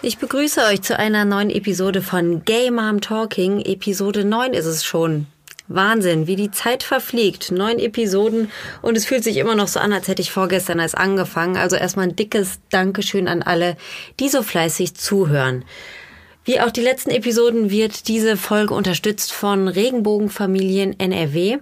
Ich begrüße euch zu einer neuen Episode von Gay Mom Talking. Episode 9 ist es schon. Wahnsinn, wie die Zeit verfliegt. Neun Episoden und es fühlt sich immer noch so an, als hätte ich vorgestern erst angefangen. Also erstmal ein dickes Dankeschön an alle, die so fleißig zuhören. Wie auch die letzten Episoden wird diese Folge unterstützt von Regenbogenfamilien NRW,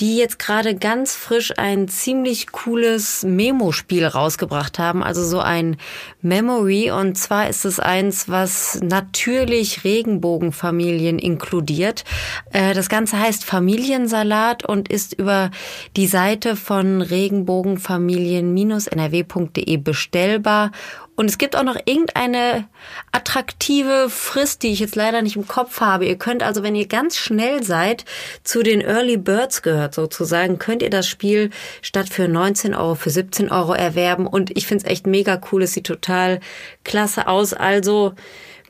die jetzt gerade ganz frisch ein ziemlich cooles Memo-Spiel rausgebracht haben, also so ein Memory. Und zwar ist es eins, was natürlich Regenbogenfamilien inkludiert. Äh, das Ganze heißt Familiensalat und ist über die Seite von Regenbogenfamilien-nrw.de bestellbar und es gibt auch noch irgendeine attraktive Frist, die ich jetzt leider nicht im Kopf habe. Ihr könnt also, wenn ihr ganz schnell seid, zu den Early Birds gehört sozusagen, könnt ihr das Spiel statt für 19 Euro für 17 Euro erwerben. Und ich finde es echt mega cool. Es sieht total klasse aus. Also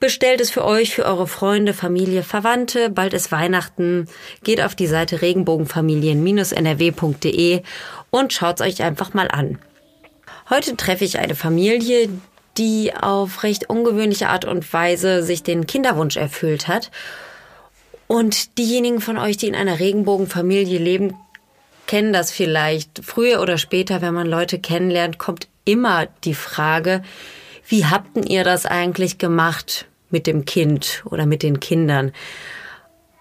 bestellt es für euch, für eure Freunde, Familie, Verwandte. Bald ist Weihnachten. Geht auf die Seite regenbogenfamilien-nrw.de und schaut es euch einfach mal an. Heute treffe ich eine Familie, die auf recht ungewöhnliche Art und Weise sich den Kinderwunsch erfüllt hat. Und diejenigen von euch, die in einer Regenbogenfamilie leben, kennen das vielleicht. Früher oder später, wenn man Leute kennenlernt, kommt immer die Frage, wie habt ihr das eigentlich gemacht mit dem Kind oder mit den Kindern?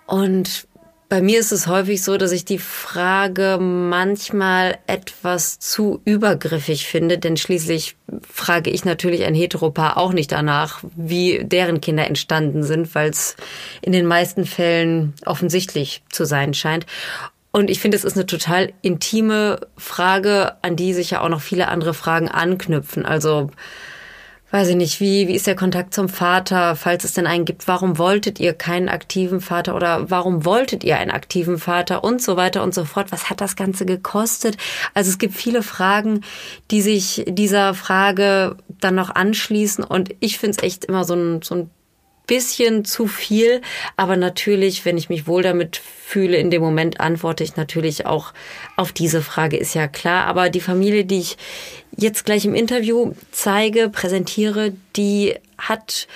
Und bei mir ist es häufig so, dass ich die Frage manchmal etwas zu übergriffig finde, denn schließlich frage ich natürlich ein Heteropaar auch nicht danach, wie deren Kinder entstanden sind, weil es in den meisten Fällen offensichtlich zu sein scheint. Und ich finde, es ist eine total intime Frage, an die sich ja auch noch viele andere Fragen anknüpfen. Also weiß ich nicht, wie, wie ist der Kontakt zum Vater, falls es denn einen gibt, warum wolltet ihr keinen aktiven Vater oder warum wolltet ihr einen aktiven Vater? Und so weiter und so fort, was hat das Ganze gekostet? Also es gibt viele Fragen, die sich dieser Frage dann noch anschließen. Und ich finde es echt immer so ein, so ein bisschen zu viel, aber natürlich, wenn ich mich wohl damit fühle, in dem Moment antworte ich natürlich auch auf diese Frage, ist ja klar. Aber die Familie, die ich jetzt gleich im Interview zeige, präsentiere, die hat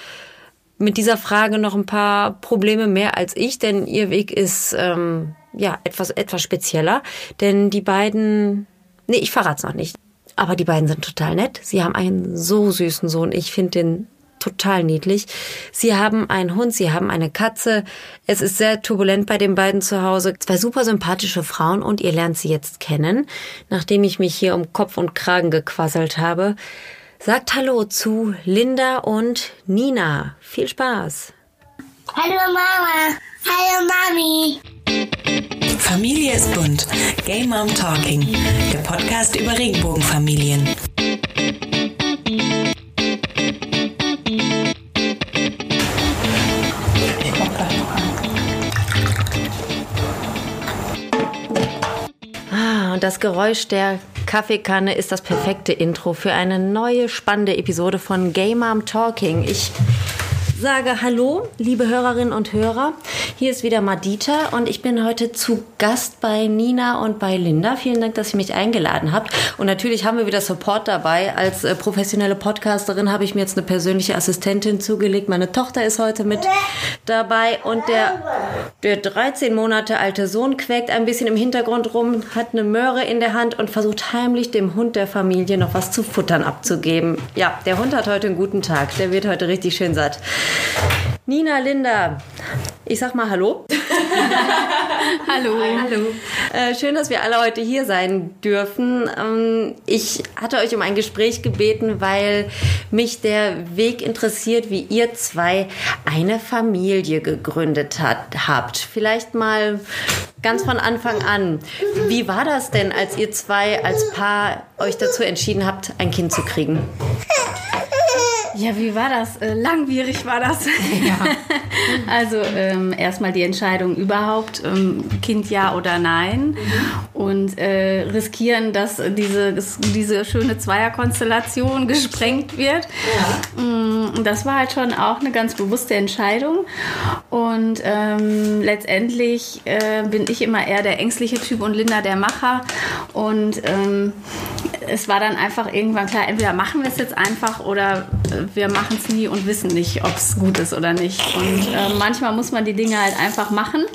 mit dieser Frage noch ein paar Probleme mehr als ich, denn ihr Weg ist ähm, ja etwas etwas spezieller, denn die beiden, nee, ich verrate es noch nicht, aber die beiden sind total nett. Sie haben einen so süßen Sohn. Ich finde den total niedlich. Sie haben einen Hund, sie haben eine Katze. Es ist sehr turbulent bei den beiden zu Hause. Zwei super sympathische Frauen und ihr lernt sie jetzt kennen, nachdem ich mich hier um Kopf und Kragen gequasselt habe. Sagt Hallo zu Linda und Nina. Viel Spaß. Hallo Mama. Hallo Mami. Familie ist bunt. Game Mom Talking. Der Podcast über Regenbogenfamilien. Und das Geräusch der Kaffeekanne ist das perfekte Intro für eine neue spannende Episode von Game Mom Talking. Ich sage Hallo, liebe Hörerinnen und Hörer. Hier ist wieder Madita und ich bin heute zu Gast bei Nina und bei Linda. Vielen Dank, dass ihr mich eingeladen habt. Und natürlich haben wir wieder Support dabei. Als äh, professionelle Podcasterin habe ich mir jetzt eine persönliche Assistentin zugelegt. Meine Tochter ist heute mit dabei und der, der 13 Monate alte Sohn quäkt ein bisschen im Hintergrund rum, hat eine Möhre in der Hand und versucht heimlich dem Hund der Familie noch was zu futtern abzugeben. Ja, der Hund hat heute einen guten Tag. Der wird heute richtig schön satt. Nina, Linda, ich sag mal Hallo. Hallo. Hallo. Äh, schön, dass wir alle heute hier sein dürfen. Ähm, ich hatte euch um ein Gespräch gebeten, weil mich der Weg interessiert, wie ihr zwei eine Familie gegründet hat, habt. Vielleicht mal ganz von Anfang an. Wie war das denn, als ihr zwei als Paar euch dazu entschieden habt, ein Kind zu kriegen? Ja, wie war das? Äh, langwierig war das. Ja. also ähm, erstmal die Entscheidung überhaupt, ähm, Kind ja oder nein. Mhm. Und äh, riskieren, dass diese, diese schöne Zweierkonstellation gesprengt wird. Ja. Mm, das war halt schon auch eine ganz bewusste Entscheidung. Und ähm, letztendlich äh, bin ich immer eher der ängstliche Typ und Linda der Macher. Und ähm, es war dann einfach irgendwann klar, entweder machen wir es jetzt einfach oder äh, wir machen es nie und wissen nicht, ob es gut ist oder nicht. Und äh, manchmal muss man die Dinge halt einfach machen.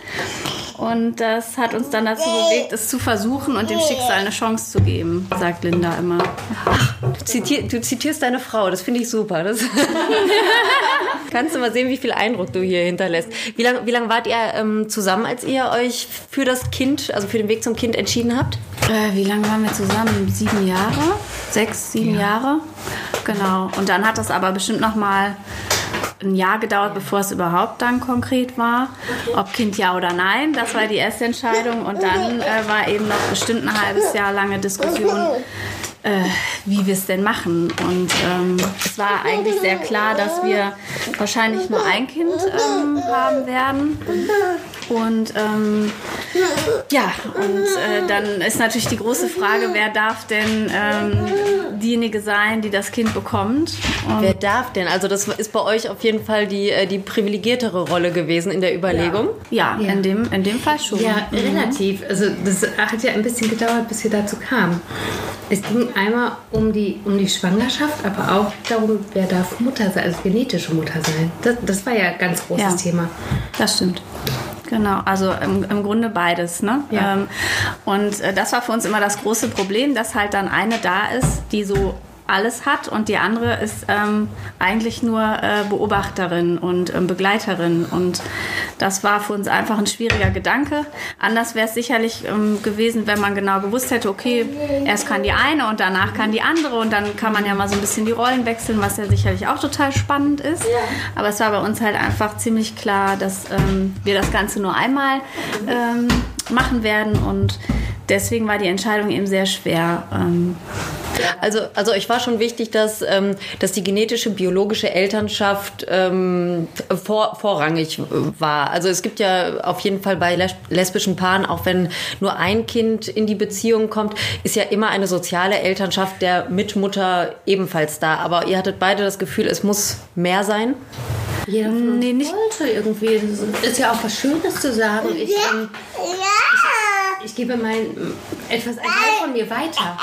Und das hat uns dann dazu bewegt, es zu versuchen und dem Schicksal eine Chance zu geben, sagt Linda immer. Du, zitier, du zitierst deine Frau, das finde ich super. Das Kannst du mal sehen, wie viel Eindruck du hier hinterlässt. Wie lange wie lang wart ihr ähm, zusammen, als ihr euch für das Kind, also für den Weg zum Kind entschieden habt? Äh, wie lange waren wir zusammen? Sieben Jahre? Sechs, sieben ja. Jahre? Genau. Und dann hat das aber bestimmt noch mal ein Jahr gedauert, bevor es überhaupt dann konkret war. Ob Kind ja oder nein, das war die erste Entscheidung. Und dann äh, war eben noch bestimmt ein halbes Jahr lange Diskussion, äh, wie wir es denn machen. Und ähm, es war eigentlich sehr klar, dass wir wahrscheinlich nur ein Kind ähm, haben werden. Und ähm, ja, und äh, dann ist natürlich die große Frage, wer darf denn ähm, diejenige sein, die das Kind bekommt? Und wer darf denn? Also das ist bei euch auf jeden Fall die, äh, die privilegiertere Rolle gewesen in der Überlegung. Ja, ja, ja. In, dem, in dem Fall schon. Ja, mhm. relativ. Also das hat ja ein bisschen gedauert, bis wir dazu kamen. Es ging einmal um die, um die Schwangerschaft, aber auch darum, wer darf Mutter sein, also genetische Mutter sein. Das, das war ja ein ganz großes ja, Thema. Das stimmt. Genau, also im, im Grunde beides. Ne? Ja. Ähm, und äh, das war für uns immer das große Problem, dass halt dann eine da ist, die so alles hat und die andere ist ähm, eigentlich nur äh, Beobachterin und ähm, Begleiterin. Und das war für uns einfach ein schwieriger Gedanke. Anders wäre es sicherlich ähm, gewesen, wenn man genau gewusst hätte, okay, erst kann die eine und danach kann die andere und dann kann man ja mal so ein bisschen die Rollen wechseln, was ja sicherlich auch total spannend ist. Aber es war bei uns halt einfach ziemlich klar, dass ähm, wir das Ganze nur einmal ähm, machen werden und deswegen war die Entscheidung eben sehr schwer. Ähm, also, also euch war schon wichtig, dass, ähm, dass die genetische, biologische Elternschaft ähm, vor, vorrangig war. Also es gibt ja auf jeden Fall bei lesbischen Paaren, auch wenn nur ein Kind in die Beziehung kommt, ist ja immer eine soziale Elternschaft der Mitmutter ebenfalls da. Aber ihr hattet beide das Gefühl, es muss mehr sein? Jeder von uns nee, nicht. wollte irgendwie. Das ist ja auch was Schönes zu sagen. Ich, ähm, ich ich gebe mein etwas ein Teil von mir weiter.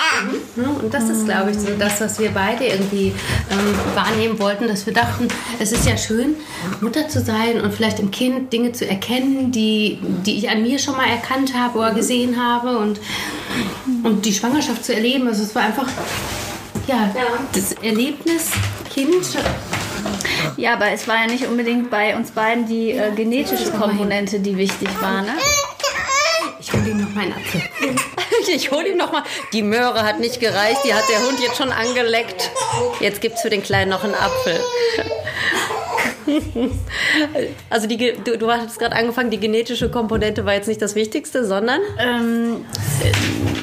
Mhm. Und das ist, glaube ich, so das, was wir beide irgendwie ähm, wahrnehmen wollten, dass wir dachten, es ist ja schön, Mutter zu sein und vielleicht im Kind Dinge zu erkennen, die, die ich an mir schon mal erkannt habe oder gesehen habe und, und die Schwangerschaft zu erleben. Also es war einfach ja, das Erlebnis Kind ja, aber es war ja nicht unbedingt bei uns beiden die äh, genetische Komponente, die wichtig war, ne? Ich hole ihm noch meinen Apfel. ich hole ihm noch mal. Die Möhre hat nicht gereicht, die hat der Hund jetzt schon angeleckt. Jetzt gibt es für den Kleinen noch einen Apfel. Also die, du, du hast gerade angefangen, die genetische Komponente war jetzt nicht das Wichtigste, sondern? Ähm,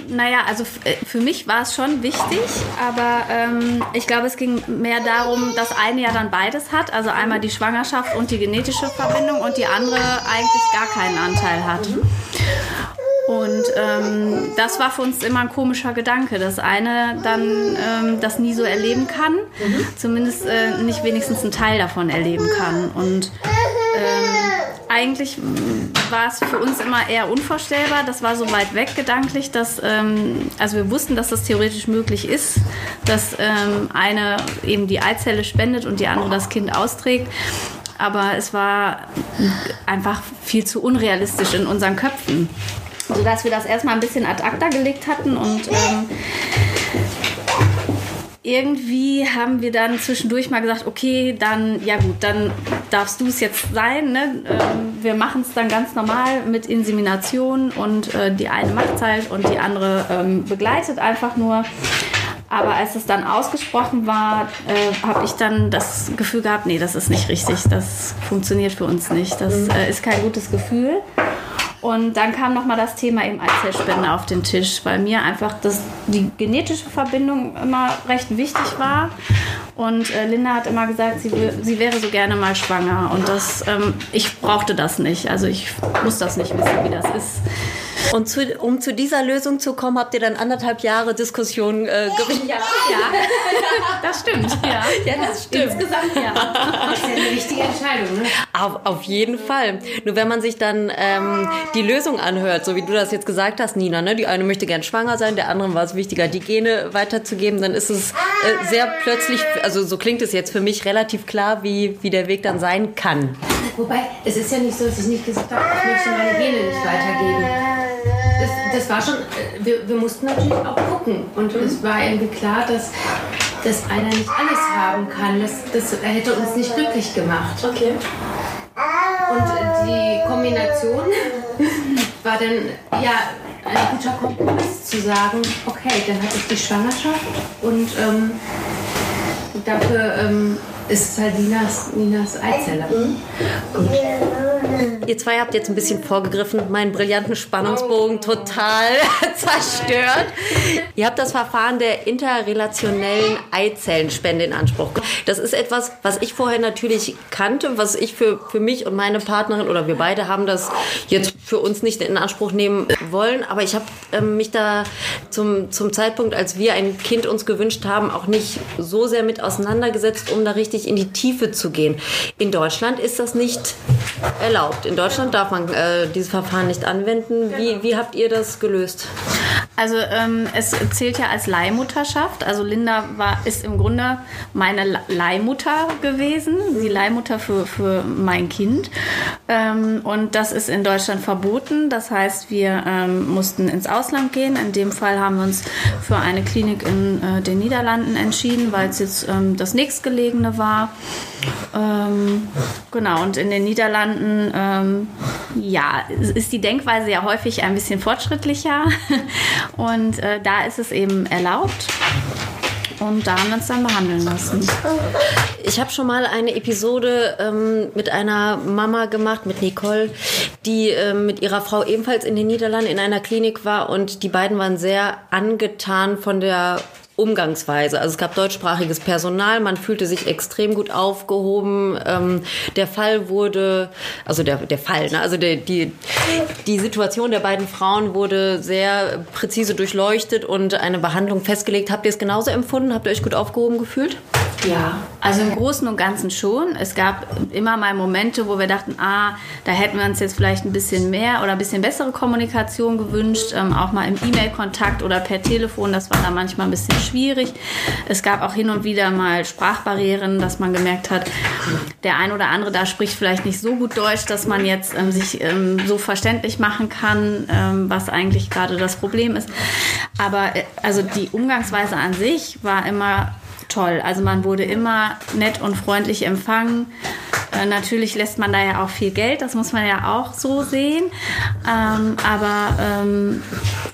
naja, also äh, für mich war es schon wichtig, aber ähm, ich glaube, es ging mehr darum, dass eine ja dann beides hat, also einmal die Schwangerschaft und die genetische Verbindung und die andere eigentlich gar keinen Anteil hat. Und ähm, das war für uns immer ein komischer Gedanke, dass eine dann ähm, das nie so erleben kann, mhm. zumindest äh, nicht wenigstens einen Teil davon erleben kann. Und ähm, eigentlich war es für uns immer eher unvorstellbar. Das war so weit weg gedanklich, dass ähm, also wir wussten, dass das theoretisch möglich ist, dass ähm, eine eben die Eizelle spendet und die andere das Kind austrägt. Aber es war einfach viel zu unrealistisch in unseren Köpfen sodass wir das erstmal ein bisschen ad acta gelegt hatten und ähm, irgendwie haben wir dann zwischendurch mal gesagt, okay, dann, ja gut, dann darfst du es jetzt sein. Ne? Ähm, wir machen es dann ganz normal mit Insemination und äh, die eine macht halt und die andere ähm, begleitet einfach nur. Aber als es dann ausgesprochen war, äh, habe ich dann das Gefühl gehabt, nee, das ist nicht richtig, das funktioniert für uns nicht, das äh, ist kein gutes Gefühl. Und dann kam nochmal das Thema eben Eizellspende auf den Tisch, weil mir einfach das, die genetische Verbindung immer recht wichtig war. Und äh, Linda hat immer gesagt, sie, sie wäre so gerne mal schwanger. Und das, ähm, ich brauchte das nicht. Also ich muss das nicht wissen, wie das ist. Und zu, um zu dieser Lösung zu kommen, habt ihr dann anderthalb Jahre Diskussion äh, gewinnen. Ja, ja, das stimmt. Ja, ja das stimmt. Insgesamt ja. Das ist ja eine richtige Entscheidung, ne? Auf, auf jeden Fall. Nur wenn man sich dann ähm, die Lösung anhört, so wie du das jetzt gesagt hast, Nina, ne? die eine möchte gern schwanger sein, der andere war es wichtiger, die Gene weiterzugeben, dann ist es äh, sehr plötzlich, also so klingt es jetzt für mich relativ klar, wie, wie der Weg dann sein kann. Wobei, es ist ja nicht so, dass ich nicht gesagt habe, ich möchte meine Gene nicht weitergeben. Das, das war schon, äh, wir, wir mussten natürlich auch gucken. Und es war irgendwie klar, dass, dass einer nicht alles haben kann. Das, das hätte uns nicht glücklich gemacht. Okay. Und die Kombination war dann ja ein guter Kompromiss zu sagen, okay, dann hatte ich die Schwangerschaft und ähm, dafür ähm, ist es halt Ninas, Ninas Eizelle. Ihr zwei habt jetzt ein bisschen vorgegriffen, meinen brillanten Spannungsbogen total zerstört. Ihr habt das Verfahren der interrelationellen Eizellenspende in Anspruch. Das ist etwas, was ich vorher natürlich kannte, was ich für, für mich und meine Partnerin oder wir beide haben das jetzt für uns nicht in Anspruch nehmen wollen. Aber ich habe ähm, mich da zum, zum Zeitpunkt, als wir ein Kind uns gewünscht haben, auch nicht so sehr mit auseinandergesetzt, um da richtig in die Tiefe zu gehen. In Deutschland ist das nicht erlaubt. In Deutschland darf man äh, dieses Verfahren nicht anwenden. Wie, wie habt ihr das gelöst? Also ähm, es zählt ja als Leihmutterschaft. Also Linda war, ist im Grunde meine Leihmutter gewesen, die Leihmutter für, für mein Kind. Ähm, und das ist in Deutschland verboten. Das heißt, wir ähm, mussten ins Ausland gehen. In dem Fall haben wir uns für eine Klinik in äh, den Niederlanden entschieden, weil es jetzt ähm, das nächstgelegene war. Ähm, genau, und in den Niederlanden, ähm, ja, ist die Denkweise ja häufig ein bisschen fortschrittlicher. Und äh, da ist es eben erlaubt. Und da haben wir uns dann behandeln lassen. Ich habe schon mal eine Episode ähm, mit einer Mama gemacht, mit Nicole, die ähm, mit ihrer Frau ebenfalls in den Niederlanden in einer Klinik war und die beiden waren sehr angetan von der Umgangsweise. Also es gab deutschsprachiges Personal, man fühlte sich extrem gut aufgehoben. Ähm, der Fall wurde, also der, der Fall, ne? also der, die, die Situation der beiden Frauen wurde sehr präzise durchleuchtet und eine Behandlung festgelegt. Habt ihr es genauso empfunden? Habt ihr euch gut aufgehoben gefühlt? Ja, also im Großen und Ganzen schon. Es gab immer mal Momente, wo wir dachten, ah, da hätten wir uns jetzt vielleicht ein bisschen mehr oder ein bisschen bessere Kommunikation gewünscht, ähm, auch mal im E-Mail-Kontakt oder per Telefon. Das war da manchmal ein bisschen schwierig. Es gab auch hin und wieder mal Sprachbarrieren, dass man gemerkt hat, der ein oder andere da spricht vielleicht nicht so gut Deutsch, dass man jetzt ähm, sich ähm, so verständlich machen kann, ähm, was eigentlich gerade das Problem ist. Aber äh, also die Umgangsweise an sich war immer toll. Also man wurde immer nett und freundlich empfangen. Äh, natürlich lässt man da ja auch viel Geld, das muss man ja auch so sehen. Ähm, aber ähm,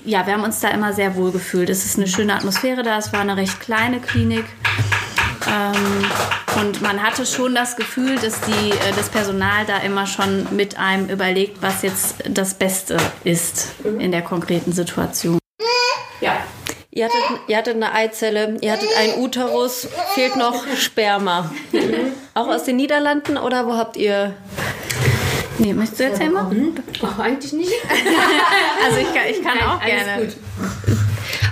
ja, wir haben uns da immer sehr wohl gefühlt. Es ist eine schöne Atmosphäre da. Es war eine recht kleine Klinik. Ähm, und man hatte schon das Gefühl, dass die, äh, das Personal da immer schon mit einem überlegt, was jetzt das Beste ist in der konkreten Situation. Ja. Ihr hattet, ihr hattet eine Eizelle, ihr hattet einen Uterus, fehlt noch Sperma. Auch aus den Niederlanden oder wo habt ihr Nee, möchtest du erzählen mal? Ach, eigentlich nicht. also ich kann, ich kann Nein, auch alles gerne. gut.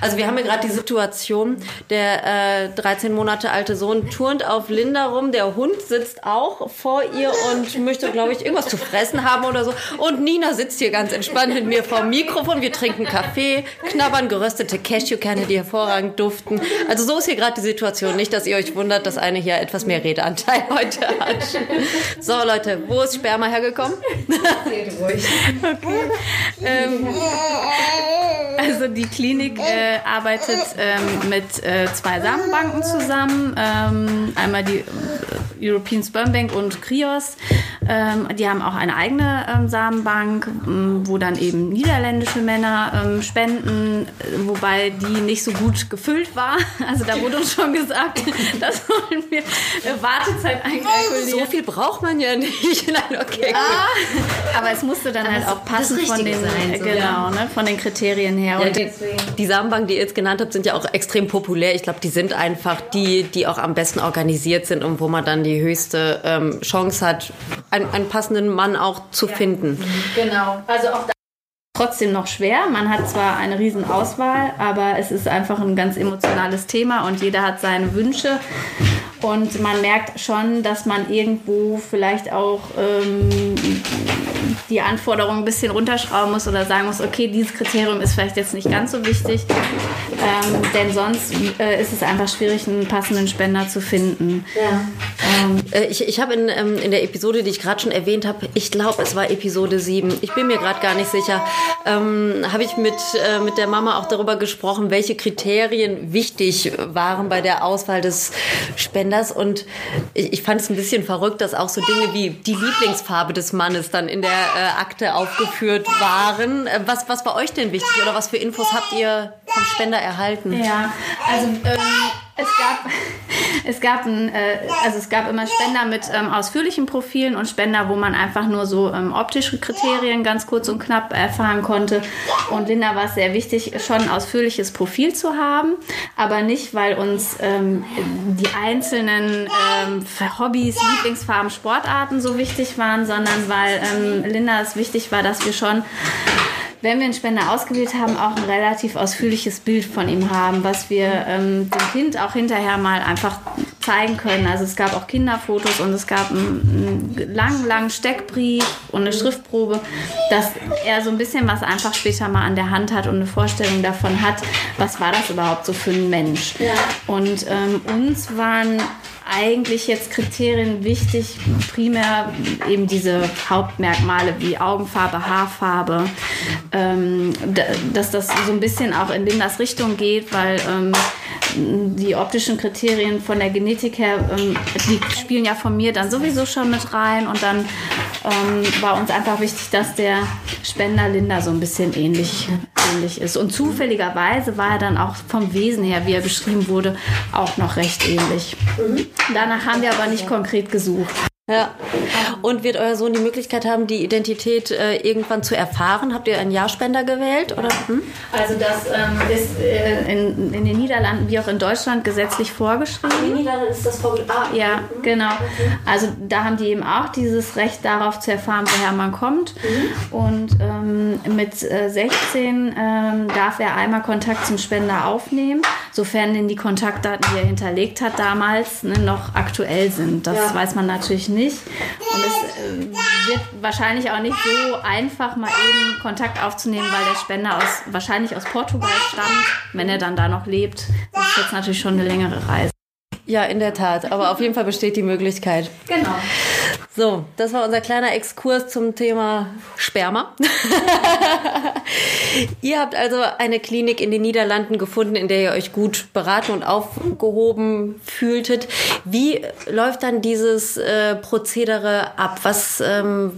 Also wir haben ja gerade die Situation, der äh, 13 Monate alte Sohn turnt auf Linda rum, der Hund sitzt auch vor ihr und möchte, glaube ich, irgendwas zu fressen haben oder so. Und Nina sitzt hier ganz entspannt mit mir vor dem Mikrofon. Wir trinken Kaffee, knabbern geröstete Cashewkerne, die hervorragend duften. Also so ist hier gerade die Situation. Nicht, dass ihr euch wundert, dass eine hier etwas mehr Redeanteil heute hat. So Leute, wo ist Sperma hergekommen? Ähm, also die Klinik äh, arbeitet ähm, mit äh, zwei Samenbanken zusammen. Ähm, einmal die äh, European Sperm Bank und Krios. Ähm, die haben auch eine eigene ähm, Samenbank, ähm, wo dann eben niederländische Männer spenden, äh, wobei die nicht so gut gefüllt war. Also da wurde uns schon gesagt, das wollen wir äh, Wartezeit einkalkulieren. So viel braucht man ja nicht. Nein, okay, Ah, aber es musste dann halt auch passen von den, sein, äh, so, genau, ja. ne, von den Kriterien her. Ja, Und die, die Samenbanken, die ihr jetzt genannt habt, sind ja auch extrem populär. Ich glaube, die sind einfach die, die auch am besten organisiert sind und wo man dann die höchste ähm, Chance hat, einen, einen passenden Mann auch zu finden. Genau. Also auch da trotzdem noch schwer. Man hat zwar eine riesen Auswahl, aber es ist einfach ein ganz emotionales Thema und jeder hat seine Wünsche. Und man merkt schon, dass man irgendwo vielleicht auch ähm, die Anforderungen ein bisschen runterschrauben muss oder sagen muss, okay, dieses Kriterium ist vielleicht jetzt nicht ganz so wichtig, ähm, denn sonst äh, ist es einfach schwierig, einen passenden Spender zu finden. Ja. Ähm, äh, ich ich habe in, ähm, in der Episode, die ich gerade schon erwähnt habe, ich glaube, es war Episode 7, ich bin mir gerade gar nicht sicher, ähm, habe ich mit, äh, mit der Mama auch darüber gesprochen, welche Kriterien wichtig waren bei der Auswahl des Spenders Genders und ich, ich fand es ein bisschen verrückt, dass auch so Dinge wie die Lieblingsfarbe des Mannes dann in der äh, Akte aufgeführt waren. Äh, was, was war euch denn wichtig oder was für Infos habt ihr vom Spender erhalten? Ja, also ähm es gab, es gab, ein, äh, also es gab immer Spender mit ähm, ausführlichen Profilen und Spender, wo man einfach nur so ähm, optische Kriterien ganz kurz und knapp erfahren konnte. Und Linda war es sehr wichtig, schon ein ausführliches Profil zu haben, aber nicht, weil uns ähm, die einzelnen ähm, Hobbys, Lieblingsfarben, Sportarten so wichtig waren, sondern weil ähm, Linda es wichtig war, dass wir schon wenn wir einen Spender ausgewählt haben, auch ein relativ ausführliches Bild von ihm haben, was wir ähm, dem Kind auch hinterher mal einfach zeigen können. Also es gab auch Kinderfotos und es gab einen, einen langen, langen Steckbrief und eine Schriftprobe, dass er so ein bisschen was einfach später mal an der Hand hat und eine Vorstellung davon hat, was war das überhaupt so für ein Mensch. Ja. Und ähm, uns waren eigentlich jetzt Kriterien wichtig, primär eben diese Hauptmerkmale wie Augenfarbe, Haarfarbe, ähm, dass das so ein bisschen auch in Lindas Richtung geht, weil ähm, die optischen Kriterien von der Genetik her, ähm, die spielen ja von mir dann sowieso schon mit rein und dann ähm, war uns einfach wichtig, dass der Spender Linda so ein bisschen ähnlich, ähnlich ist. Und zufälligerweise war er dann auch vom Wesen her, wie er beschrieben wurde, auch noch recht ähnlich. Mhm. Danach haben wir aber nicht konkret gesucht. Ja. Und wird euer Sohn die Möglichkeit haben, die Identität äh, irgendwann zu erfahren? Habt ihr einen Jahrspender gewählt? Oder? Hm? Also das ähm, ist äh, in, in, den Niederlanden wie auch in Deutschland gesetzlich vorgeschrieben. In den Niederlanden ist das vorgeschrieben? Ah, ja, mhm. genau. Also da haben die eben auch dieses Recht darauf zu erfahren, woher man kommt. Mhm. Und ähm, mit äh, 16 ähm, darf er einmal Kontakt zum Spender aufnehmen, sofern denn die Kontaktdaten, die er hinterlegt hat damals, ne, noch aktuell sind. Das ja. weiß man natürlich nicht nicht. Und es äh, wird wahrscheinlich auch nicht so einfach, mal eben Kontakt aufzunehmen, weil der Spender aus, wahrscheinlich aus Portugal stammt. Wenn er dann da noch lebt, das ist jetzt natürlich schon eine längere Reise. Ja, in der Tat. Aber auf jeden Fall besteht die Möglichkeit. Genau. So, das war unser kleiner Exkurs zum Thema Sperma. ihr habt also eine Klinik in den Niederlanden gefunden, in der ihr euch gut beraten und aufgehoben fühltet. Wie läuft dann dieses äh, Prozedere ab? Was, ähm,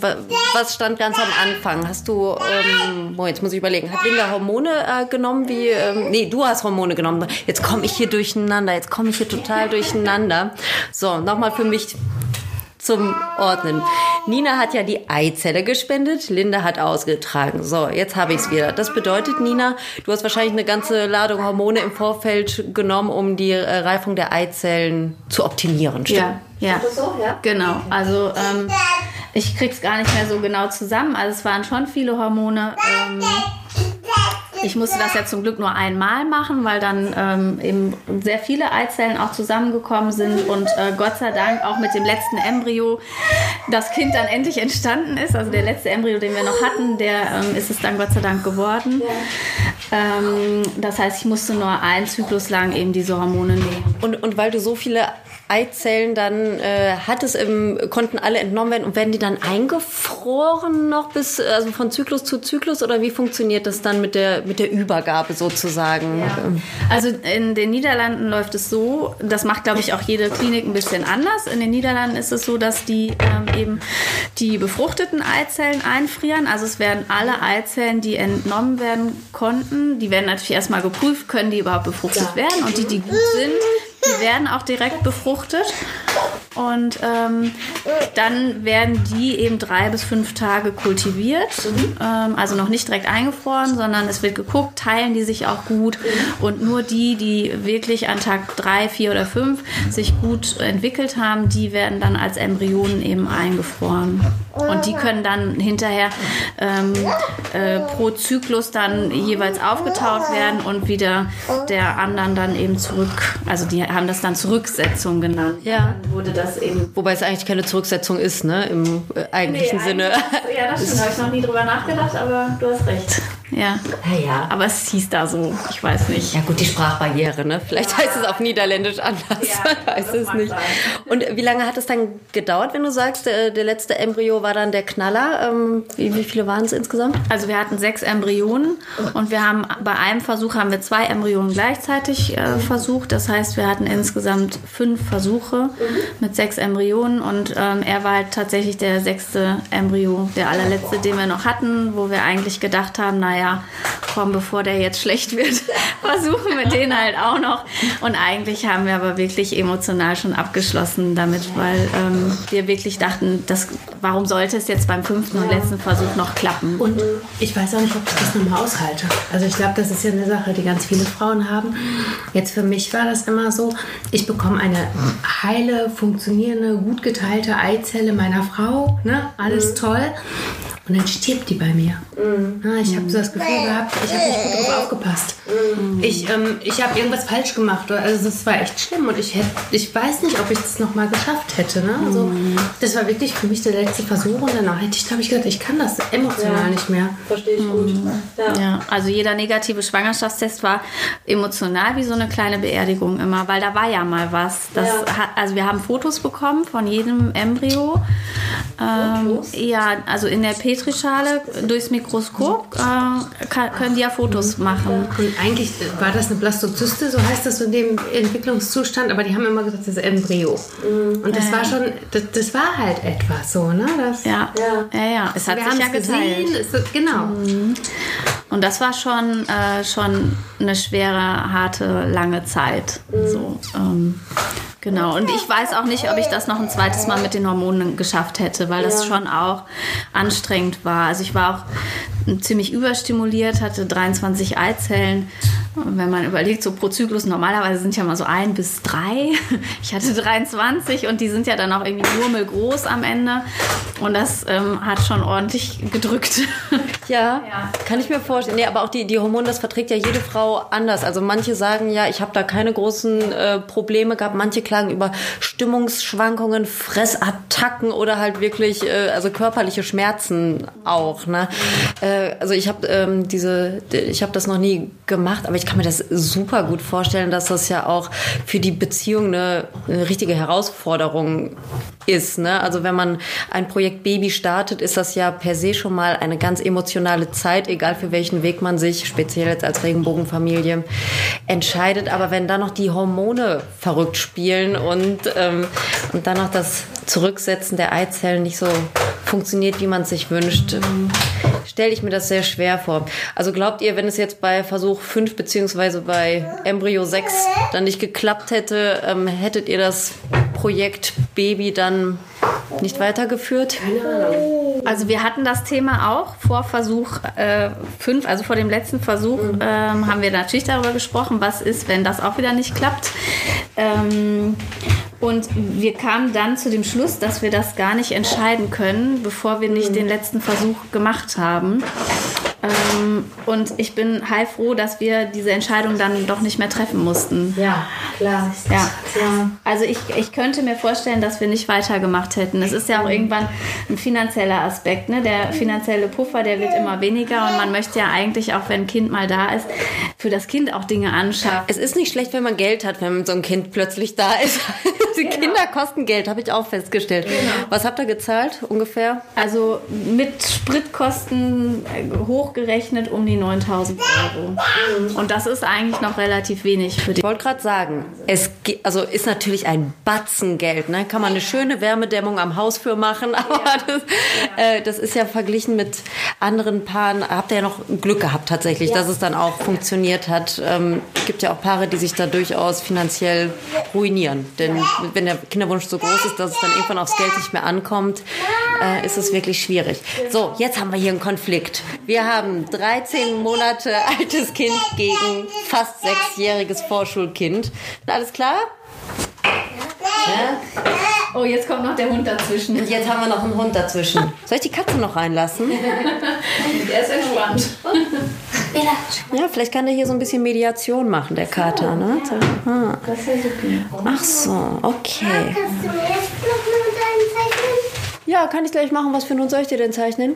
was stand ganz am Anfang? Hast du, ähm, oh, jetzt muss ich überlegen, hat Linda Hormone äh, genommen? Wie, ähm, nee, du hast Hormone genommen. Jetzt komme ich hier durcheinander. Jetzt komme ich hier total durcheinander. So, nochmal für mich zum Ordnen. Nina hat ja die Eizelle gespendet, Linda hat ausgetragen. So, jetzt habe ich es wieder. Das bedeutet, Nina, du hast wahrscheinlich eine ganze Ladung Hormone im Vorfeld genommen, um die äh, Reifung der Eizellen zu optimieren. Stimmt? Ja, ja. So? ja. Genau. Also ähm, ich krieg's gar nicht mehr so genau zusammen. Also es waren schon viele Hormone. Ähm, ich musste das ja zum Glück nur einmal machen, weil dann ähm, eben sehr viele Eizellen auch zusammengekommen sind und äh, Gott sei Dank auch mit dem letzten Embryo das Kind dann endlich entstanden ist. Also der letzte Embryo, den wir noch hatten, der ähm, ist es dann Gott sei Dank geworden. Ähm, das heißt, ich musste nur einen Zyklus lang eben diese Hormone nehmen. Und, und weil du so viele Eizellen dann äh, hat es im, konnten alle entnommen werden und werden die dann eingefroren noch bis also von Zyklus zu Zyklus oder wie funktioniert das dann mit der mit der Übergabe sozusagen? Ja. Also in den Niederlanden läuft es so, das macht glaube ich auch jede Klinik ein bisschen anders. In den Niederlanden ist es so, dass die ähm, eben die befruchteten Eizellen einfrieren. Also es werden alle Eizellen, die entnommen werden konnten, die werden natürlich erstmal geprüft, können die überhaupt befruchtet werden und die, die gut sind, die werden auch direkt befruchtet. Und ähm, dann werden die eben drei bis fünf Tage kultiviert. Mhm. Ähm, also noch nicht direkt eingefroren, sondern es wird geguckt, teilen die sich auch gut. Und nur die, die wirklich an Tag drei, vier oder fünf sich gut entwickelt haben, die werden dann als Embryonen eben eingefroren. Und die können dann hinterher ähm, äh, pro Zyklus dann jeweils aufgetaut werden und wieder der anderen dann eben zurück, also die haben das dann Zurücksetzung genannt. Ja. Dann wurde das eben. Wobei es eigentlich keine Zurücksetzung ist, ne? Im äh, eigentlichen Nee, Sinne. Ja, das stimmt. Da habe ich noch nie drüber nachgedacht, aber du hast recht. Ja. Ja, ja. Aber es hieß da so. Ich weiß nicht. Ja gut, die Sprachbarriere, ne? Vielleicht heißt es auf Niederländisch anders. Man weiß es nicht. Und wie lange hat es dann gedauert, wenn du sagst, der, der letzte Embryo war dann der Knaller? Ähm, wie, wie viele waren es insgesamt? Also wir hatten sechs Embryonen und wir haben bei einem Versuch haben wir zwei Embryonen gleichzeitig äh, versucht. Das heißt, wir hatten insgesamt fünf Versuche mit sechs Embryonen und ähm, er war halt tatsächlich der sechste Embryo, der allerletzte, den wir noch hatten, wo wir eigentlich gedacht haben, naja, komm, bevor der jetzt schlecht wird, versuchen wir den halt auch noch. Und eigentlich haben wir aber wirklich emotional schon abgeschlossen damit, weil ähm, wir wirklich dachten, das, warum sollte es jetzt beim fünften und letzten Versuch noch klappen? Und ich weiß auch nicht, ob ich das nochmal aushalte. Also ich glaube, das ist ja eine Sache, die ganz viele Frauen haben. Jetzt für mich war das immer so, ich bekomme eine heile, funktionierende, gut geteilte Eizelle meiner Frau. Ne? Alles toll. Und dann stirbt die bei mir. Ja, ich habe so das Gefühl gehabt, ich habe nicht gut drauf aufgepasst. Ich, ähm, ich habe irgendwas falsch gemacht. Also das war echt schlimm und ich, hätt, ich weiß nicht, ob ich das nochmal geschafft hätte. Ne? Also, das war wirklich für mich der letzte Versuch und danach hätte ich, glaube ich, gedacht, ich kann das emotional nicht mehr. Verstehe ich gut. Ja, also jeder negative Schwangerschaftstest war emotional wie so eine kleine Beerdigung immer, weil da war ja mal was. Das hat, also wir haben Fotos bekommen von jedem Embryo. Ähm, ja, also in der Petrischale durchs Mikroskop äh, kann, können die ja Fotos machen. Und eigentlich war das eine Blastozyste, so heißt das in dem Entwicklungszustand, aber die haben immer gesagt, das ist Embryo. Und das war schon, das, das war halt etwas so, ne? Das, Ja, ja, ja. Es hat wir sich haben ja geteilt. gesehen, es, genau. Und das war schon, äh, schon eine schwere, harte, lange Zeit. So, ähm, genau. Und ich weiß auch nicht, ob ich das noch ein zweites Mal mit den Hormonen geschafft hätte, weil das schon auch anstrengend war. Also ich war auch ziemlich überstimuliert, hatte 23 Eizellen. Und wenn man überlegt, so pro Zyklus, normalerweise sind ja mal so ein bis drei. Ich hatte 23 und die sind ja dann auch irgendwie murmelgroß am Ende. Und das ähm, hat schon ordentlich gedrückt. Ja, kann ich mir vorstellen. Nee, aber auch die, die Hormone, das verträgt ja jede Frau anders. Also manche sagen ja, ich habe da keine großen äh, Probleme gehabt. Manche klagen über Stimmungsschwankungen, Fressattacken oder halt wirklich äh, also körperliche Schmerzen auch. Ne? Äh, also ich habe ähm, diese, ich habe das noch nie gemacht, aber ich kann mir das super gut vorstellen, dass das ja auch für die Beziehung eine, eine richtige Herausforderung ist. Ne? Also wenn man ein Projekt Baby startet, ist das ja per se schon mal eine ganz emotionale Zeit, egal für welchen Weg man sich, speziell jetzt als Regenbogenfamilie, entscheidet. Aber wenn dann noch die Hormone verrückt spielen und, ähm, und dann noch das Zurücksetzen der Eizellen nicht so funktioniert, wie man es sich wünscht, stelle ich mir das sehr schwer vor. Also glaubt ihr, wenn es jetzt bei Versuch 5 beziehungsweise bei Embryo 6 dann nicht geklappt hätte, ähm, hättet ihr das Projekt Baby dann nicht weitergeführt? Also wir hatten das Thema auch vor Versuch 5, also vor dem letzten Versuch, ähm, haben wir natürlich darüber gesprochen, was ist, wenn das auch wieder nicht klappt. Ähm, und wir kamen dann zu dem Schluss, dass wir das gar nicht entscheiden können, bevor wir nicht den letzten Versuch gemacht haben. Ähm, und ich bin heilfroh, dass wir diese Entscheidung dann doch nicht mehr treffen mussten. Ja, klar. Ja. Also ich, ich könnte mir vorstellen, dass wir nicht weitergemacht hätten. Es ist ja auch irgendwann ein finanzieller Aspekt. Ne? Der finanzielle Puffer, der wird immer weniger und man möchte ja eigentlich auch, wenn ein Kind mal da ist, für das Kind auch Dinge anschaffen. Es ist nicht schlecht, wenn man Geld hat, wenn so ein Kind plötzlich da ist. Die Kinder kosten Geld, habe ich auch festgestellt. Was habt ihr gezahlt ungefähr? Also mit Spritkosten äh, hochgerechnet um die 9000 Euro. Und das ist eigentlich noch relativ wenig für die. Ich wollte gerade sagen, es also ist natürlich ein Batzen Geld, ne? Kann man eine schöne Wärmedämmung am Haus für machen, aber das, äh, das ist ja verglichen mit anderen Paaren, habt ihr ja noch Glück gehabt tatsächlich, dass es dann auch funktioniert hat. Ähm, gibt ja auch Paare, die sich da durchaus finanziell ruinieren, denn wenn der Kinderwunsch so groß ist, dass es dann irgendwann aufs Geld nicht mehr ankommt, äh, ist es wirklich schwierig. So, jetzt haben wir hier einen Konflikt. Wir haben 13 Monate altes Kind gegen fast sechsjähriges Vorschulkind. Alles klar? Ja? Oh, jetzt kommt noch der Hund dazwischen. Und jetzt haben wir noch einen Hund dazwischen. Soll ich die Katze noch reinlassen? Der ist entspannt. Ja, vielleicht kann der hier so ein bisschen Mediation machen, der Kater, ne? Ah. Ach so, okay. Kannst du mir jetzt noch mal deinen zeichnen? Ja, kann ich gleich machen. Was für Hund soll ich dir denn zeichnen?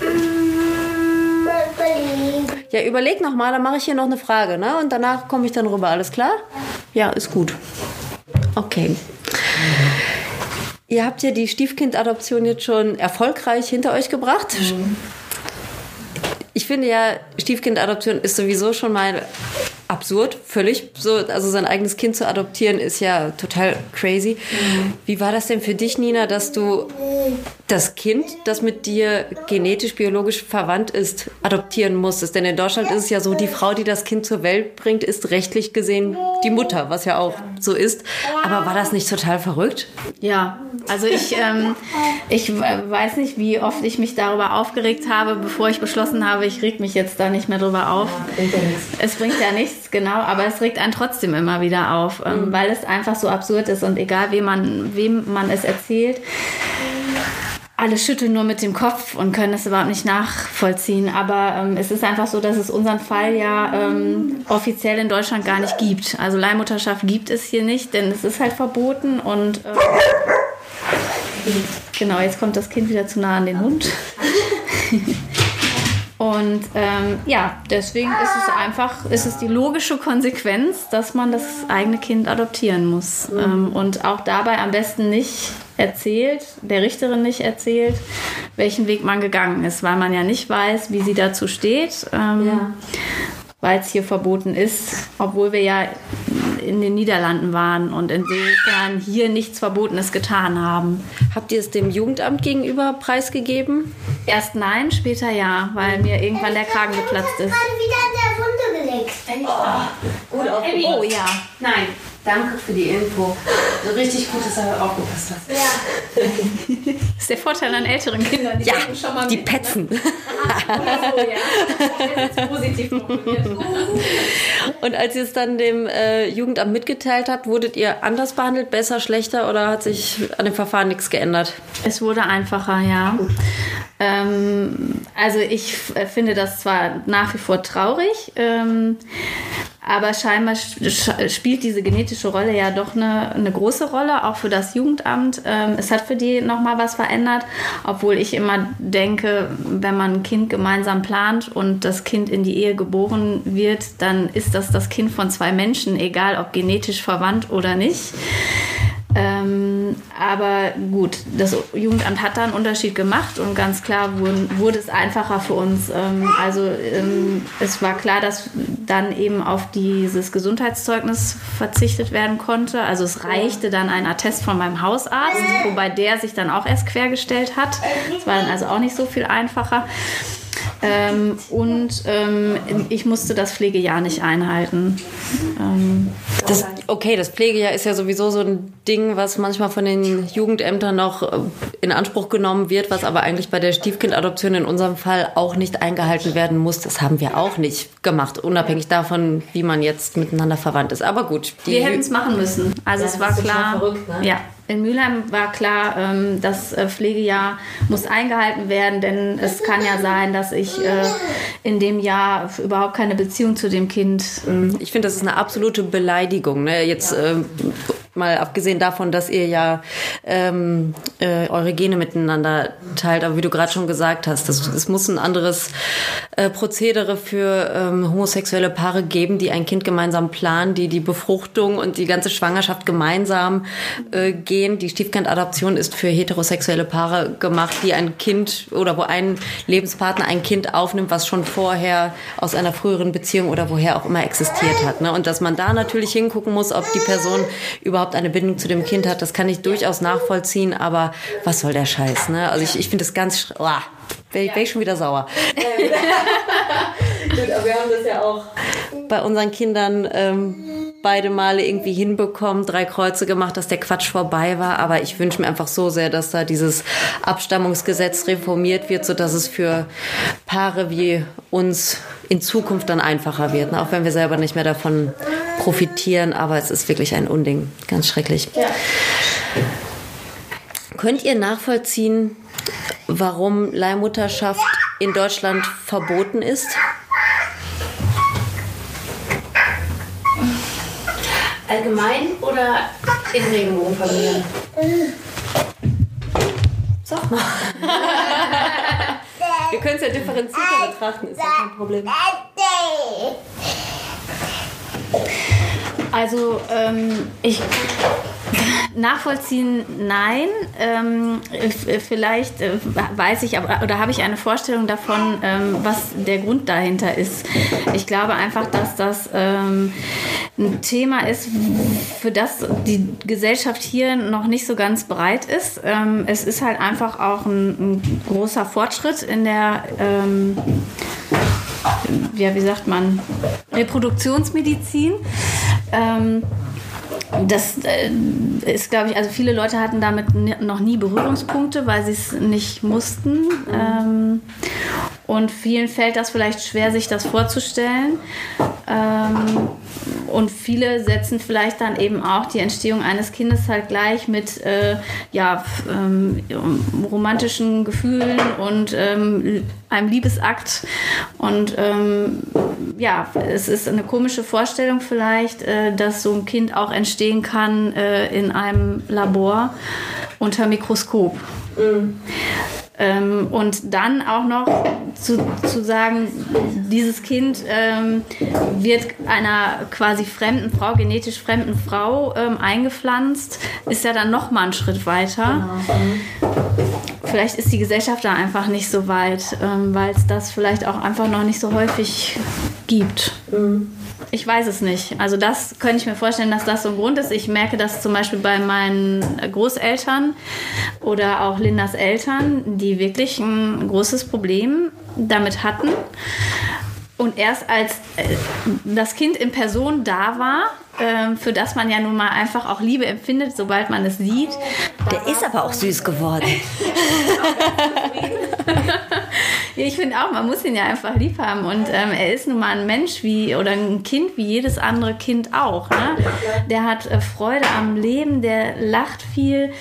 Mm. Ja, überleg noch mal, dann mache ich hier noch eine Frage, ne? Und danach komme ich dann rüber. Alles klar? Ja, ist gut. Okay. Ihr habt ja die Stiefkindadoption jetzt schon erfolgreich hinter euch gebracht. Ich finde ja, Stiefkindadoption ist sowieso schon mal absurd, völlig. So, also sein eigenes Kind zu adoptieren ist ja total crazy. Wie war das denn für dich, Nina, dass du das Kind, das mit dir genetisch, biologisch verwandt ist, adoptieren musstest? Denn in Deutschland ist es ja so, die Frau, die das Kind zur Welt bringt, ist rechtlich gesehen die Mutter, was ja auch so ist. Aber war das nicht total verrückt? Ja, also ich, ähm, ich weiß nicht, wie oft ich mich darüber aufgeregt habe, bevor ich beschlossen habe, ich reg mich jetzt da nicht mehr drüber auf. Es bringt ja nichts, genau, aber es regt einen trotzdem immer wieder auf, ähm, weil es einfach so absurd ist und egal wem man, wem man es erzählt, alle schütteln nur mit dem Kopf und können es überhaupt nicht nachvollziehen. Aber ähm, es ist einfach so, dass es unseren Fall ja ähm, offiziell in Deutschland gar nicht gibt. Also Leihmutterschaft gibt es hier nicht, denn es ist halt verboten und ähm, genau, jetzt kommt das Kind wieder zu nah an den Hund. Und ähm, ja, deswegen ist es einfach, ist es die logische Konsequenz, dass man das eigene Kind adoptieren muss. Ähm, und auch dabei am besten nicht erzählt, der Richterin nicht erzählt, welchen Weg man gegangen ist, weil man ja nicht weiß, wie sie dazu steht. Ähm, Weil es hier verboten ist, obwohl wir ja in den Niederlanden waren und insofern hier nichts Verbotenes getan haben. Habt ihr es dem Jugendamt gegenüber preisgegeben? Erst nein, später ja, weil mir irgendwann der Kragen geplatzt ist. Gerade wieder an der Wunde gelegt. Oh ja. Nein, danke für die Info. Richtig gut, dass er aufgepasst hat. Ja. Das ist der Vorteil an älteren Kindern. Die Ja, schon mal die mit. petzen. Oh, ja. Das ist positiv. Und als ihr es dann dem äh, Jugendamt mitgeteilt habt, wurdet ihr anders behandelt, besser, schlechter oder hat sich an dem Verfahren nichts geändert? Es wurde einfacher, ja. Ähm, also ich äh, finde das zwar nach wie vor traurig, ähm, aber scheinbar sch- spielt diese genetische Rolle ja doch eine, eine große Rolle, auch für das Jugendamt. Ähm, es hat für die nochmal was verändert, obwohl ich immer denke, wenn man ein Kind gemeinsam plant und das Kind in die Ehe geboren wird, dann ist das das Kind von zwei Menschen, egal ob genetisch verwandt oder nicht. Ähm, aber gut, das Jugendamt hat da einen Unterschied gemacht und ganz klar wurden, wurde es einfacher für uns. Ähm, also ähm, es war klar, dass dann eben auf dieses Gesundheitszeugnis verzichtet werden konnte. Also es reichte dann ein Attest von meinem Hausarzt, wobei der sich dann auch erst quergestellt hat. Es war dann also auch nicht so viel einfacher. Ähm, und ähm, ich musste das Pflegejahr nicht einhalten. Ähm, Das, okay, das Pflegejahr ist ja sowieso so ein Ding, was manchmal von den Jugendämtern noch äh, in Anspruch genommen wird, was aber eigentlich bei der Stiefkindadoption in unserem Fall auch nicht eingehalten werden muss. Das haben wir auch nicht gemacht, unabhängig davon, wie man jetzt miteinander verwandt ist. Aber gut, die Wir hätten es machen müssen. Also es war klar. verrückt, ne? Ja. In Mülheim war klar, ähm, das äh, Pflegejahr muss eingehalten werden, denn es kann ja sein, dass ich äh, in dem Jahr überhaupt keine Beziehung zu dem Kind. Ich finde, das ist eine absolute Beleidigung. Ne? Jetzt ähm, mal abgesehen davon, dass ihr ja ähm, äh, eure Gene miteinander teilt, aber wie du gerade schon gesagt hast, es muss ein anderes äh, Prozedere für ähm, homosexuelle Paare geben, die ein Kind gemeinsam planen, die die Befruchtung und die ganze Schwangerschaft gemeinsam äh, gehen. Die Stiefkindadoption ist für heterosexuelle Paare gemacht, die ein Kind oder wo ein Lebenspartner ein Kind aufnimmt, was schon vorher aus einer früheren Beziehung oder woher auch immer existiert hat. Ne? Und dass man da natürlich hingucken muss, ob die Person überhaupt eine Bindung zu dem Kind hat, das kann ich durchaus nachvollziehen, aber was soll der Scheiß? Ne? Also ich, ich finde das ganz... Wäre ich, wär ich schon wieder sauer. Gut, aber wir haben das ja auch bei unseren Kindern ähm, beide Male irgendwie hinbekommen, drei Kreuze gemacht, dass der Quatsch vorbei war. Aber ich wünsche mir einfach so sehr, dass da dieses Abstammungsgesetz reformiert wird, sodass es für Paare wie uns in Zukunft dann einfacher wird. Ne? Auch wenn wir selber nicht mehr davon profitieren. Aber es ist wirklich ein Unding. Ganz schrecklich. Könnt ihr nachvollziehen, warum Leihmutterschaft in Deutschland verboten ist? Allgemein oder in Regenbogenfamilien? Sag mal. Wir können es ja differenzierter betrachten, ist ja kein Problem. Also ähm, ich nachvollziehen, nein. Ähm, vielleicht äh, weiß ich aber oder habe ich eine Vorstellung davon, ähm, was der Grund dahinter ist. Ich glaube einfach, dass das ähm, ein Thema ist, für das die Gesellschaft hier noch nicht so ganz bereit ist. Ähm, es ist halt einfach auch ein, ein großer Fortschritt in der ähm, ja, wie sagt man, Reproduktionsmedizin. Ähm, das äh, ist, glaube ich, also viele Leute hatten damit noch nie Berührungspunkte, weil sie es nicht mussten. Ähm, und vielen fällt das vielleicht schwer, sich das vorzustellen. Ähm, und viele setzen vielleicht dann eben auch die Entstehung eines Kindes halt gleich mit äh, ja, ähm, romantischen Gefühlen und ähm, einem Liebesakt. Und ähm, ja, es ist eine komische Vorstellung vielleicht, äh, dass so ein Kind auch entstehen kann äh, in einem Labor unter Mikroskop. Ähm, und dann auch noch zu, zu sagen, dieses Kind ähm, wird einer quasi fremden Frau, genetisch fremden Frau ähm, eingepflanzt, ist ja dann noch mal ein Schritt weiter. Vielleicht ist die Gesellschaft da einfach nicht so weit, ähm, weil es das vielleicht auch einfach noch nicht so häufig gibt. Ich weiß es nicht. Also das könnte ich mir vorstellen, dass das so ein Grund ist. Ich merke das zum Beispiel bei meinen Großeltern oder auch Lindas Eltern, die wirklich ein großes Problem damit hatten. Und erst als äh, das Kind in Person da war, ähm, für das man ja nun mal einfach auch Liebe empfindet, sobald man es sieht, Der ist aber auch süß geworden. Ich finde auch, man muss ihn ja einfach lieb haben. Und ähm, er ist nun mal ein Mensch wie oder ein Kind wie jedes andere Kind auch. Ne? Der hat äh, Freude am Leben, der lacht viel.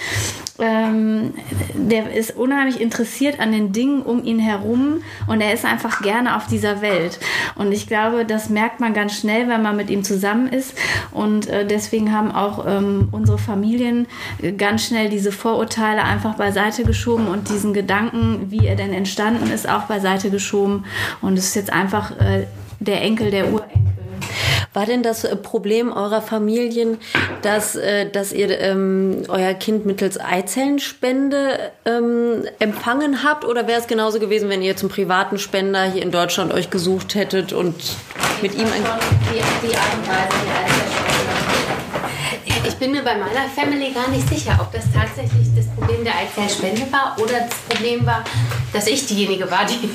Ähm, der ist unheimlich interessiert an den Dingen um ihn herum und er ist einfach gerne auf dieser Welt. Und ich glaube, das merkt man ganz schnell, wenn man mit ihm zusammen ist. Und äh, deswegen haben auch ähm, unsere Familien äh, ganz schnell diese Vorurteile einfach beiseite geschoben und diesen Gedanken, wie er denn entstanden ist, auch beiseite geschoben. Und es ist jetzt einfach äh, der Enkel der Urenkel. War denn das äh, Problem eurer Familien, dass, äh, dass ihr ähm, euer Kind mittels Eizellenspende ähm, empfangen habt? Oder wäre es genauso gewesen, wenn ihr zum privaten Spender hier in Deutschland euch gesucht hättet und mit ihm ein... Ich bin mir bei meiner Family gar nicht sicher, ob das tatsächlich das Problem der Eizellspende war oder das Problem war, dass ich diejenige war, die,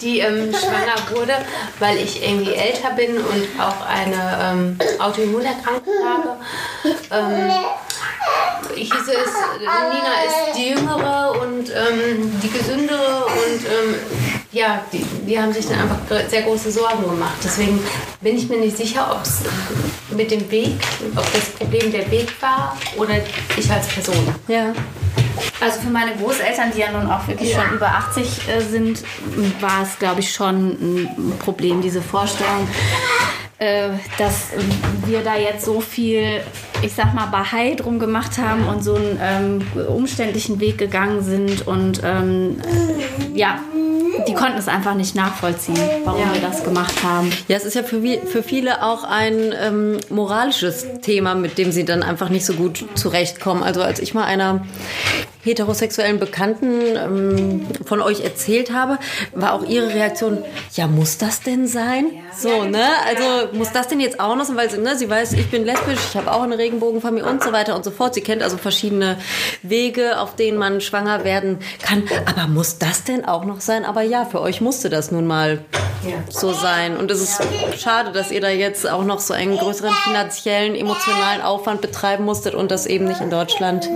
die ähm, schwanger wurde, weil ich irgendwie älter bin und auch eine ähm, Autoimmunerkrankung habe. Ähm, hieß es, Nina ist die Jüngere und ähm, die Gesündere und ähm, ja, die, die haben sich dann einfach sehr große Sorgen gemacht. Deswegen bin ich mir nicht sicher, ob es mit dem Weg, ob das Problem der Weg war oder ich als Person. Ja. Also für meine Großeltern, die ja nun auch wirklich schon über 80 äh, sind, war es, glaube ich, schon ein Problem, diese Vorstellung, äh, dass wir da jetzt so viel, ich sag mal, Bahai drum gemacht haben und so einen ähm, umständlichen Weg gegangen sind und ähm, ja, die konnten es einfach nicht nachvollziehen, warum wir das gemacht haben. Ja, es ist ja für, für viele auch ein ähm, moralisches Thema, mit dem sie dann einfach nicht so gut zurechtkommen. Also als ich mal einer heterosexuellen Bekannten ähm, von euch erzählt habe, war auch ihre Reaktion, ja, muss das denn sein? So, ne? Also muss das denn jetzt auch noch sein? Weil sie, ne, sie weiß, ich bin lesbisch, ich habe auch eine Regenbogenfamilie und so weiter und so fort. Sie kennt also verschiedene Wege, auf denen man schwanger werden kann. Aber muss das denn auch noch sein? Aber ja, für euch musste das nun mal so sein. Und es ist schade, dass ihr da jetzt auch noch so einen größeren finanziellen, emotionalen Aufwand betreiben musstet und das eben nicht in Deutschland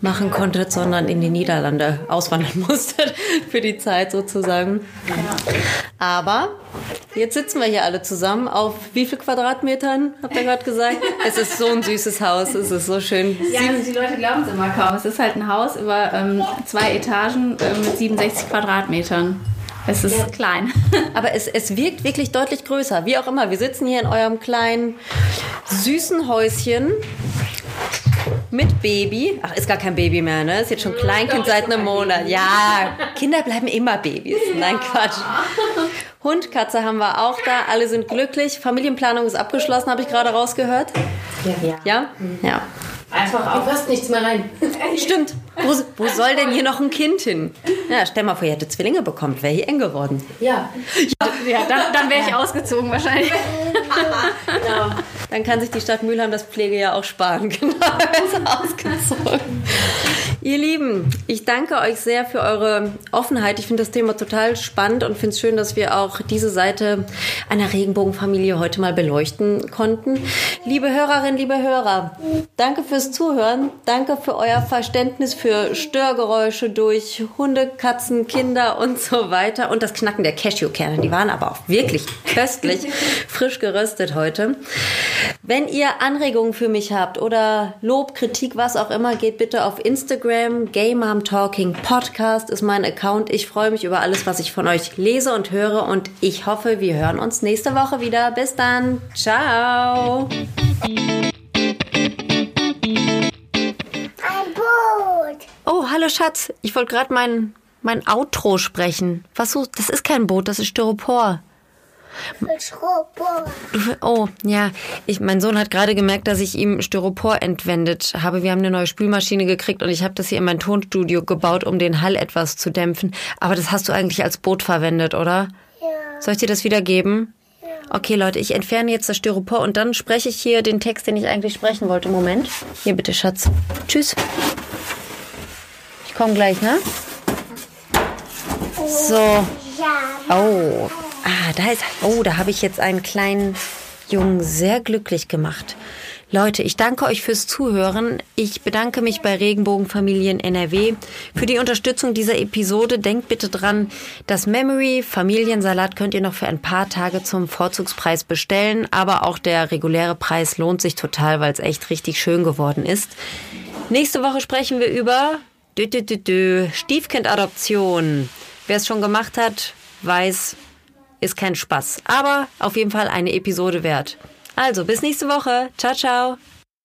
machen konntet, sondern in die Niederlande auswandern musstet für die Zeit sozusagen. Aber Jetzt sitzen wir hier alle zusammen auf wie viel Quadratmetern, habt ihr gerade gesagt? Es ist so ein süßes Haus, es ist so schön. Ja, also die Leute glauben es immer kaum. Es ist halt ein Haus über ähm, zwei Etagen äh, mit 67 Quadratmetern. Es ist klein. Aber es, es wirkt wirklich deutlich größer. Wie auch immer, wir sitzen hier in eurem kleinen, süßen Häuschen mit Baby. Ach, ist gar kein Baby mehr, ne? Ist jetzt schon Kleinkind seit einem Monat. Ja, Kinder bleiben immer Babys. Nein, Quatsch. Hund, Katze haben wir auch da. Alle sind glücklich. Familienplanung ist abgeschlossen, habe ich gerade rausgehört. Ja. Ja? Ja. Einfach auch passt nichts mehr rein. Stimmt. Wo, wo soll denn hier noch ein Kind hin? Ja, stell mal vor, ihr hättet Zwillinge bekommen. Wäre hier eng geworden. Ja. Ja, dann, dann wäre ich ausgezogen wahrscheinlich. Genau. Dann kann sich die Stadt Mülheim das Pflegejahr auch sparen. Genau, ist ausgezogen. Ihr Lieben, ich danke euch sehr für eure Offenheit. Ich finde das Thema total spannend und finde es schön, dass wir auch diese Seite einer Regenbogenfamilie heute mal beleuchten konnten. Liebe Hörerinnen, liebe Hörer, danke fürs Zuhören. Danke für euer Verständnis für Störgeräusche durch Hunde, Katzen, Kinder und so weiter. Und das Knacken der Cashewkerne. Die waren aber auch wirklich köstlich, frisch geröstet heute. Wenn ihr Anregungen für mich habt oder Lob, Kritik, was auch immer, geht bitte auf Instagram. Gay Mom Talking Podcast ist mein Account. Ich freue mich über alles, was ich von euch lese und höre und ich hoffe, wir hören uns nächste Woche wieder. Bis dann. Ciao. Ein Boot. Oh, hallo Schatz. Ich wollte gerade mein, mein Outro sprechen. Was so? Das ist kein Boot, das ist Styropor. Du- Oh, ja. Ich, mein Sohn hat gerade gemerkt, dass ich ihm Styropor entwendet habe. Wir haben eine neue Spülmaschine gekriegt und ich habe das hier in mein Tonstudio gebaut, um den Hall etwas zu dämpfen. Aber das hast du eigentlich als Boot verwendet, oder? Ja. Soll ich dir das wieder geben? Okay, Leute, ich entferne jetzt das Styropor und dann spreche ich hier den Text, den ich eigentlich sprechen wollte. Moment. Hier bitte, Schatz. Tschüss. Ich komme gleich, ne? So. Ja. Oh, ah, da ist. Oh, da habe ich jetzt einen kleinen Jungen sehr glücklich gemacht. Leute, ich danke euch fürs Zuhören. Ich bedanke mich bei Regenbogenfamilien NRW für die Unterstützung dieser Episode. Denkt bitte dran, das Memory Familiensalat könnt ihr noch für ein paar Tage zum Vorzugspreis bestellen, aber auch der reguläre Preis lohnt sich total, weil es echt richtig schön geworden ist. Nächste Woche sprechen wir über Stiefkindadoption. Wer es schon gemacht hat, weiß, ist kein Spaß. Aber auf jeden Fall eine Episode wert. Also, bis nächste Woche. Ciao, ciao.